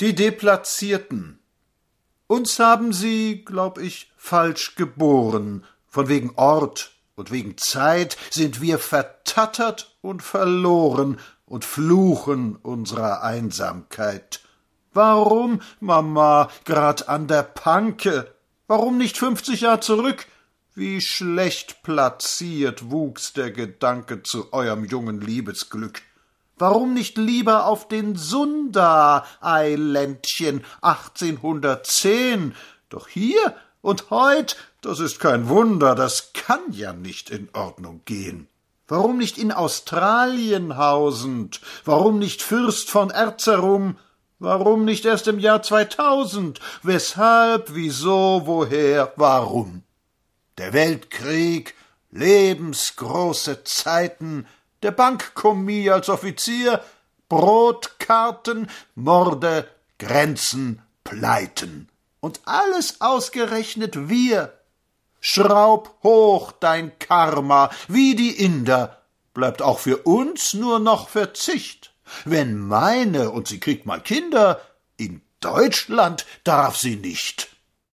Die Deplatzierten. Uns haben sie, glaub ich, falsch geboren. Von wegen Ort und wegen Zeit sind wir vertattert und verloren und fluchen unserer Einsamkeit. Warum, Mama, grad an der Panke? Warum nicht fünfzig Jahr zurück? Wie schlecht platziert wuchs der Gedanke zu eurem jungen Liebesglück. Warum nicht lieber auf den Sunda-Eiländchen 1810? Doch hier und heut, das ist kein Wunder, das kann ja nicht in Ordnung gehen. Warum nicht in Australien hausend? Warum nicht Fürst von Erzerum? Warum nicht erst im Jahr 2000? Weshalb, wieso, woher, warum? Der Weltkrieg, lebensgroße Zeiten, der Bankkommis als Offizier, Brotkarten, Morde, Grenzen, Pleiten. Und alles ausgerechnet wir. Schraub hoch dein Karma, wie die Inder, bleibt auch für uns nur noch Verzicht. Wenn meine, und sie kriegt mal Kinder, in Deutschland darf sie nicht.